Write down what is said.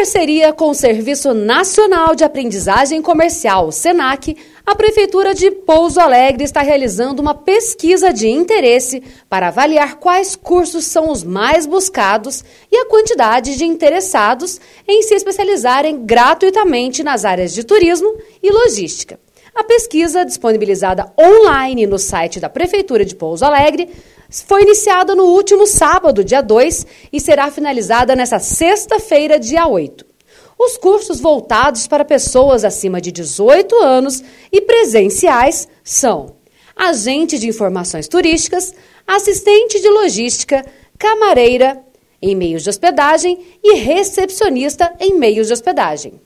parceria com o Serviço Nacional de Aprendizagem Comercial, SENAC, a Prefeitura de Pouso Alegre está realizando uma pesquisa de interesse para avaliar quais cursos são os mais buscados e a quantidade de interessados em se especializarem gratuitamente nas áreas de turismo e logística. A pesquisa, disponibilizada online no site da Prefeitura de Pouso Alegre, foi iniciada no último sábado, dia 2, e será finalizada nesta sexta-feira, dia 8. Os cursos voltados para pessoas acima de 18 anos e presenciais são agente de informações turísticas, assistente de logística, camareira em meios de hospedagem e recepcionista em meios de hospedagem.